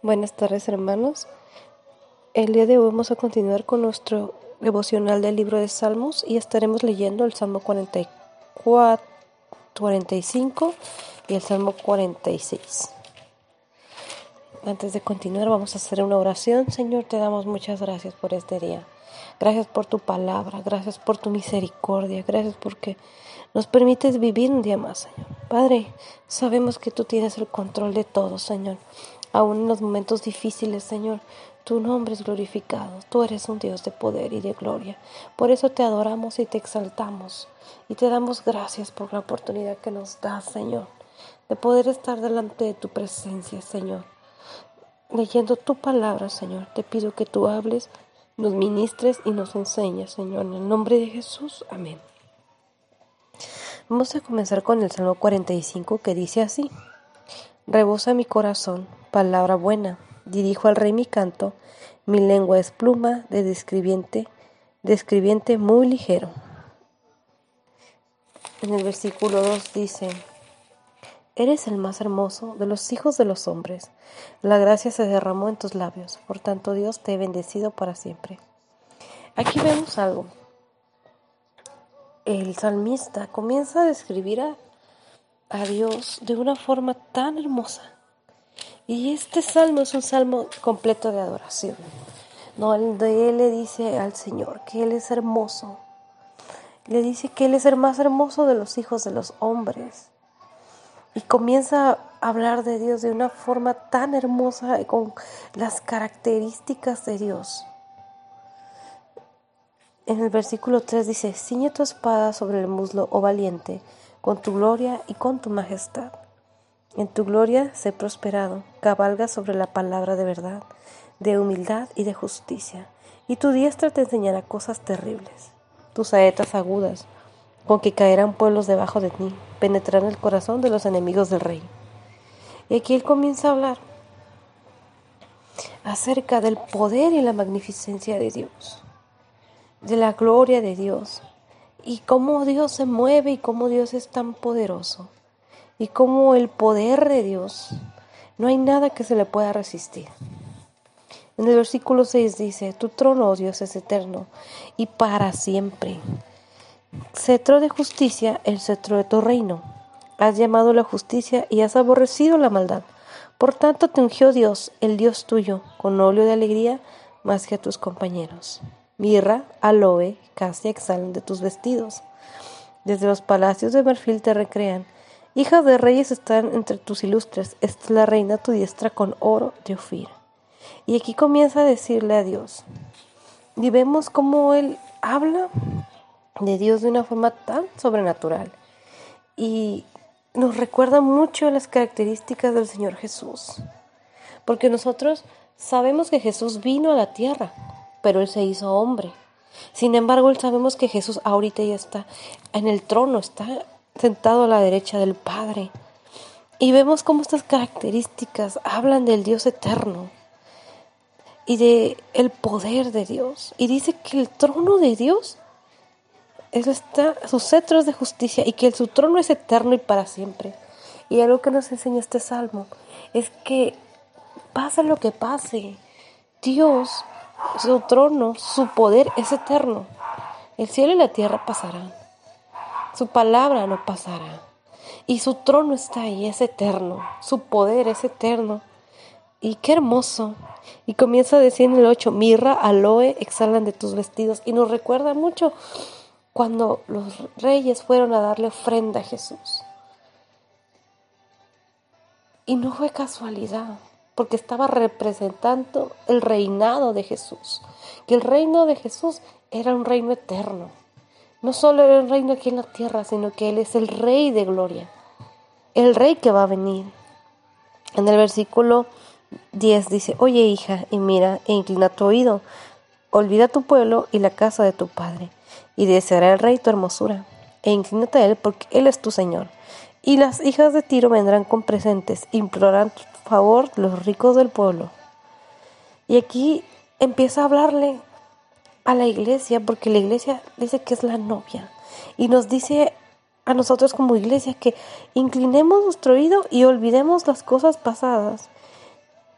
Buenas tardes hermanos. El día de hoy vamos a continuar con nuestro devocional del libro de Salmos y estaremos leyendo el Salmo 44, 45 y el Salmo 46. Antes de continuar vamos a hacer una oración. Señor, te damos muchas gracias por este día. Gracias por tu palabra, gracias por tu misericordia, gracias porque nos permites vivir un día más, Señor. Padre, sabemos que tú tienes el control de todo, Señor. Aún en los momentos difíciles, Señor, tu nombre es glorificado. Tú eres un Dios de poder y de gloria. Por eso te adoramos y te exaltamos. Y te damos gracias por la oportunidad que nos das, Señor, de poder estar delante de tu presencia, Señor. Leyendo tu palabra, Señor, te pido que tú hables, nos ministres y nos enseñes, Señor. En el nombre de Jesús. Amén. Vamos a comenzar con el Salmo 45 que dice así. Rebosa mi corazón, palabra buena, dirijo al rey mi canto, mi lengua es pluma de describiente, describiente muy ligero. En el versículo 2 dice, Eres el más hermoso de los hijos de los hombres, la gracia se derramó en tus labios, por tanto Dios te he bendecido para siempre. Aquí vemos algo. El salmista comienza a describir a a Dios de una forma tan hermosa. Y este salmo es un salmo completo de adoración. No, él le dice al Señor que Él es hermoso. Le dice que Él es el más hermoso de los hijos de los hombres. Y comienza a hablar de Dios de una forma tan hermosa y con las características de Dios. En el versículo 3 dice, ciñe tu espada sobre el muslo, oh valiente, con tu gloria y con tu majestad. En tu gloria sé prosperado, cabalga sobre la palabra de verdad, de humildad y de justicia, y tu diestra te enseñará cosas terribles. Tus saetas agudas, con que caerán pueblos debajo de ti, penetrarán el corazón de los enemigos del rey. Y aquí él comienza a hablar acerca del poder y la magnificencia de Dios, de la gloria de Dios, y cómo Dios se mueve y cómo Dios es tan poderoso y cómo el poder de Dios no hay nada que se le pueda resistir. En el versículo 6 dice, tu trono, oh Dios, es eterno y para siempre. Cetro de justicia, el cetro de tu reino. Has llamado la justicia y has aborrecido la maldad. Por tanto te ungió Dios, el Dios tuyo, con óleo de alegría más que a tus compañeros mirra, aloe, casi exhalan de tus vestidos. Desde los palacios de marfil te recrean. Hijas de reyes están entre tus ilustres. Esta es la reina tu diestra con oro de Ofir. Y aquí comienza a decirle a Dios. Y vemos cómo él habla de Dios de una forma tan sobrenatural. Y nos recuerda mucho las características del Señor Jesús. Porque nosotros sabemos que Jesús vino a la tierra pero Él se hizo hombre. Sin embargo, Él sabemos que Jesús ahorita ya está en el trono, está sentado a la derecha del Padre. Y vemos cómo estas características hablan del Dios eterno y de el poder de Dios. Y dice que el trono de Dios está, sus cetros de justicia y que su trono es eterno y para siempre. Y algo que nos enseña este salmo es que pase lo que pase, Dios su trono, su poder es eterno. El cielo y la tierra pasarán. Su palabra no pasará. Y su trono está ahí, es eterno. Su poder es eterno. Y qué hermoso. Y comienza a decir en el 8, mirra, aloe, exhalan de tus vestidos. Y nos recuerda mucho cuando los reyes fueron a darle ofrenda a Jesús. Y no fue casualidad porque estaba representando el reinado de Jesús, que el reino de Jesús era un reino eterno. No solo era un reino aquí en la tierra, sino que Él es el rey de gloria, el rey que va a venir. En el versículo 10 dice, oye hija, y mira, e inclina tu oído, olvida tu pueblo y la casa de tu padre, y deseará el rey tu hermosura, e inclínate a Él porque Él es tu Señor. Y las hijas de Tiro vendrán con presentes, implorarán favor los ricos del pueblo. Y aquí empieza a hablarle a la iglesia, porque la iglesia dice que es la novia. Y nos dice a nosotros como iglesia que inclinemos nuestro oído y olvidemos las cosas pasadas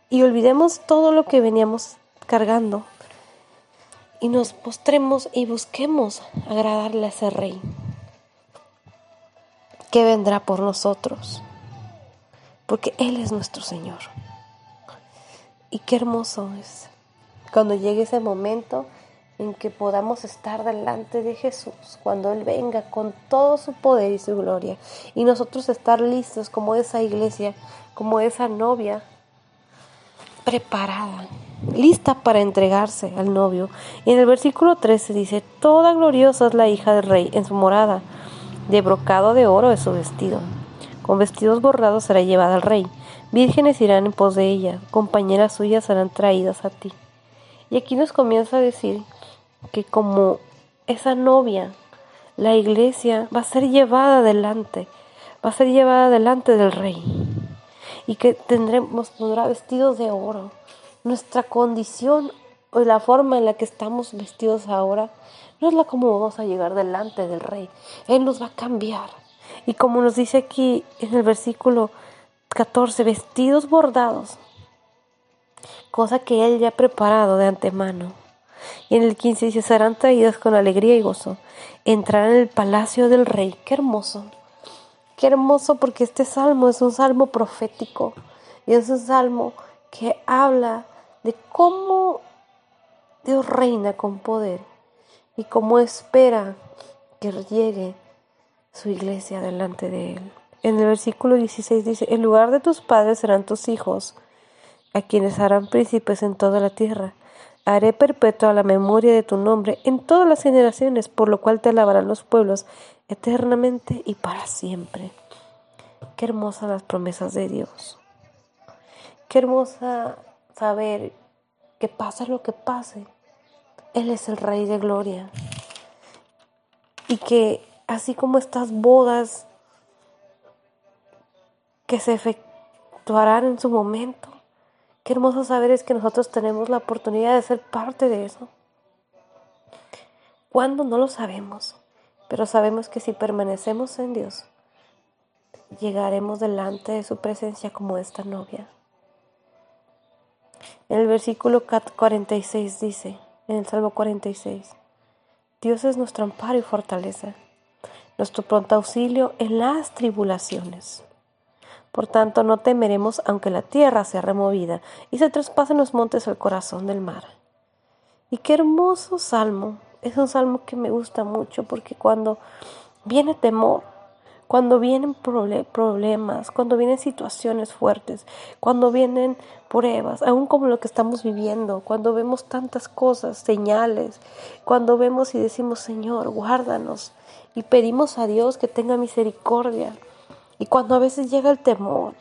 y olvidemos todo lo que veníamos cargando y nos postremos y busquemos agradarle a ese rey que vendrá por nosotros, porque Él es nuestro Señor. Y qué hermoso es cuando llegue ese momento en que podamos estar delante de Jesús, cuando Él venga con todo su poder y su gloria, y nosotros estar listos como esa iglesia, como esa novia preparada, lista para entregarse al novio. Y en el versículo 13 dice, Toda gloriosa es la hija del rey en su morada, de brocado de oro es su vestido. Con vestidos borrados será llevada al rey. Vírgenes irán en pos de ella, compañeras suyas serán traídas a ti. Y aquí nos comienza a decir que como esa novia, la iglesia va a ser llevada adelante, va a ser llevada adelante del rey. Y que tendremos, pondrá vestidos de oro. Nuestra condición o la forma en la que estamos vestidos ahora no es la como vamos a llegar delante del rey. Él nos va a cambiar. Y como nos dice aquí en el versículo 14, vestidos bordados, cosa que Él ya ha preparado de antemano. Y en el 15 dice, serán traídas con alegría y gozo. Entrarán en el palacio del rey. Qué hermoso. Qué hermoso porque este salmo es un salmo profético. Y es un salmo que habla de cómo Dios reina con poder y cómo espera que llegue su iglesia delante de él. En el versículo 16 dice, en lugar de tus padres serán tus hijos, a quienes harán príncipes en toda la tierra. Haré perpetua la memoria de tu nombre en todas las generaciones, por lo cual te alabarán los pueblos eternamente y para siempre. Qué hermosas las promesas de Dios. Qué hermosa saber que pase lo que pase, Él es el Rey de Gloria. Y que así como estas bodas que se efectuarán en su momento, Qué hermoso saber es que nosotros tenemos la oportunidad de ser parte de eso. ¿Cuándo? No lo sabemos, pero sabemos que si permanecemos en Dios, llegaremos delante de su presencia como esta novia. En el versículo 46 dice, en el Salmo 46, Dios es nuestro amparo y fortaleza, nuestro pronto auxilio en las tribulaciones. Por tanto, no temeremos aunque la tierra sea removida y se traspasen los montes al corazón del mar. Y qué hermoso salmo. Es un salmo que me gusta mucho porque cuando viene temor, cuando vienen problemas, cuando vienen situaciones fuertes, cuando vienen pruebas, aún como lo que estamos viviendo, cuando vemos tantas cosas, señales, cuando vemos y decimos, Señor, guárdanos, y pedimos a Dios que tenga misericordia y cuando a veces llega el temor,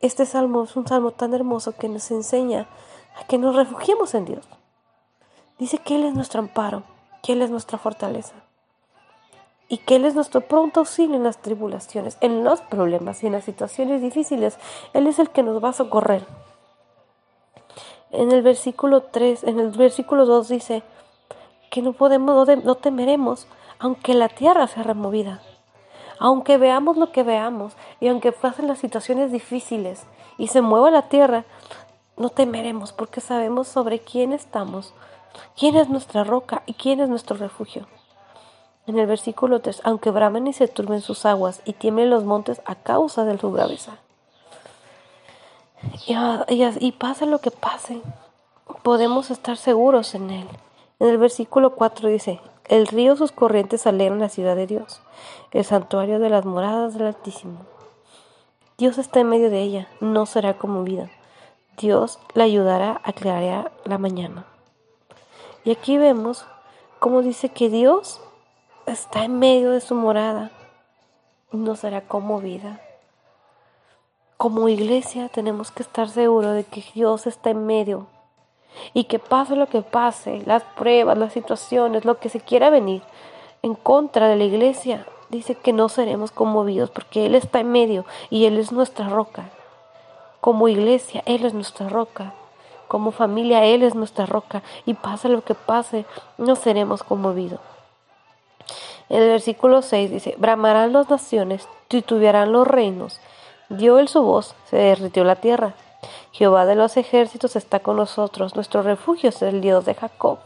este salmo es un salmo tan hermoso que nos enseña a que nos refugiemos en Dios. Dice que Él es nuestro amparo, que Él es nuestra fortaleza y que Él es nuestro pronto auxilio en las tribulaciones, en los problemas y en las situaciones difíciles. Él es el que nos va a socorrer. En el versículo 3, en el versículo 2 dice que no podemos, no temeremos, aunque la tierra sea removida aunque veamos lo que veamos y aunque pasen las situaciones difíciles y se mueva la tierra, no temeremos porque sabemos sobre quién estamos, quién es nuestra roca y quién es nuestro refugio. En el versículo 3, aunque bramen y se turben sus aguas y tiemblen los montes a causa de su braveza. Y, y, y pase lo que pase, podemos estar seguros en Él. En el versículo 4 dice, el río sus corrientes alegran la ciudad de Dios, el santuario de las moradas del Altísimo. Dios está en medio de ella, no será conmovida. Dios la ayudará a clarear la mañana. Y aquí vemos cómo dice que Dios está en medio de su morada no será conmovida. Como iglesia tenemos que estar seguros de que Dios está en medio y que pase lo que pase, las pruebas, las situaciones, lo que se quiera venir en contra de la iglesia, dice que no seremos conmovidos porque Él está en medio y Él es nuestra roca. Como iglesia, Él es nuestra roca. Como familia, Él es nuestra roca. Y pase lo que pase, no seremos conmovidos. En el versículo 6 dice, bramarán las naciones, titubearán los reinos. Dio él su voz, se derritió la tierra Jehová de los ejércitos está con nosotros, nuestro refugio es el Dios de Jacob.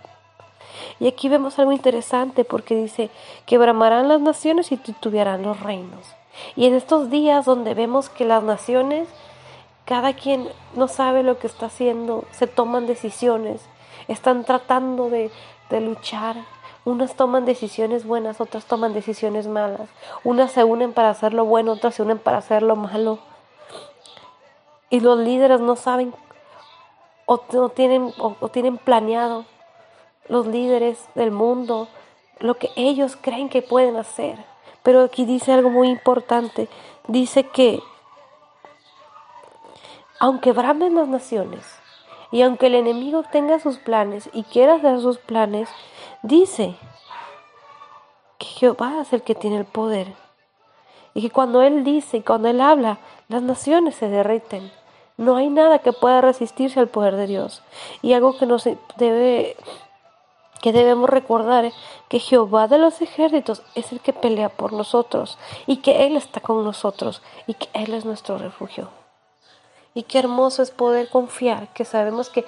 Y aquí vemos algo interesante porque dice, que bramarán las naciones y titubearán los reinos. Y en estos días donde vemos que las naciones, cada quien no sabe lo que está haciendo, se toman decisiones, están tratando de, de luchar. Unas toman decisiones buenas, otras toman decisiones malas. Unas se unen para hacer lo bueno, otras se unen para hacer lo malo. Y los líderes no saben o, tienen, o tienen planeado los líderes del mundo, lo que ellos creen que pueden hacer. Pero aquí dice algo muy importante. Dice que aunque bramen las naciones y aunque el enemigo tenga sus planes y quiera hacer sus planes, dice que Jehová es el que tiene el poder. Y que cuando Él dice y cuando Él habla, las naciones se derriten. No hay nada que pueda resistirse al poder de Dios. Y algo que nos debe que debemos recordar que Jehová de los ejércitos es el que pelea por nosotros y que Él está con nosotros y que Él es nuestro refugio. Y qué hermoso es poder confiar, que sabemos que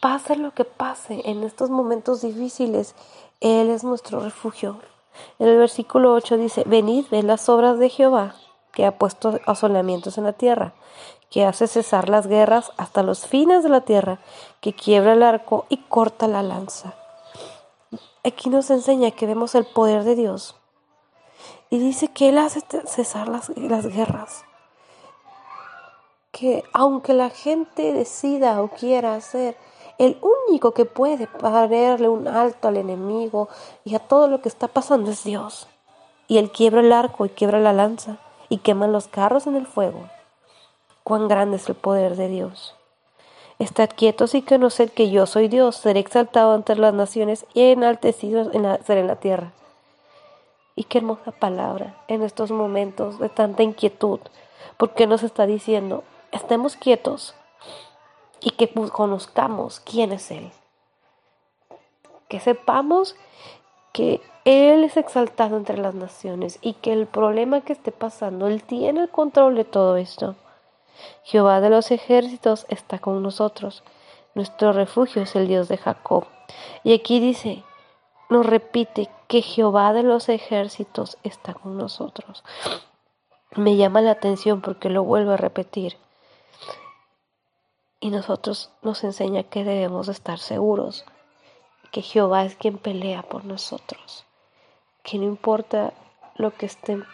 pase lo que pase en estos momentos difíciles, Él es nuestro refugio. En el versículo 8 dice, venid, ved las obras de Jehová, que ha puesto asolamientos en la tierra, que hace cesar las guerras hasta los fines de la tierra, que quiebra el arco y corta la lanza aquí nos enseña que vemos el poder de Dios. Y dice que Él hace cesar las, las guerras. Que aunque la gente decida o quiera hacer, el único que puede ponerle un alto al enemigo y a todo lo que está pasando es Dios. Y Él quiebra el arco y quiebra la lanza y quema los carros en el fuego. Cuán grande es el poder de Dios. Estad quietos y conoced que yo soy Dios, seré exaltado entre las naciones y enaltecido en la, en la tierra. Y qué hermosa palabra en estos momentos de tanta inquietud, porque nos está diciendo, estemos quietos y que conozcamos quién es Él. Que sepamos que Él es exaltado entre las naciones y que el problema que esté pasando, Él tiene el control de todo esto. Jehová de los ejércitos está con nosotros. Nuestro refugio es el Dios de Jacob. Y aquí dice, nos repite que Jehová de los ejércitos está con nosotros. Me llama la atención porque lo vuelvo a repetir. Y nosotros nos enseña que debemos estar seguros, que Jehová es quien pelea por nosotros, que no importa lo que estén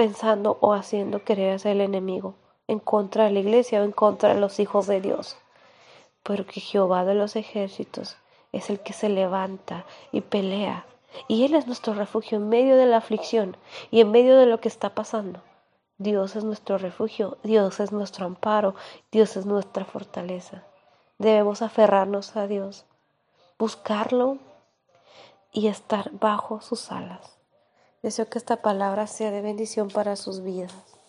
pensando o haciendo querer hacer el enemigo en contra de la iglesia o en contra de los hijos de Dios. Porque Jehová de los ejércitos es el que se levanta y pelea. Y Él es nuestro refugio en medio de la aflicción y en medio de lo que está pasando. Dios es nuestro refugio, Dios es nuestro amparo, Dios es nuestra fortaleza. Debemos aferrarnos a Dios, buscarlo y estar bajo sus alas. Deseo que esta palabra sea de bendición para sus vidas.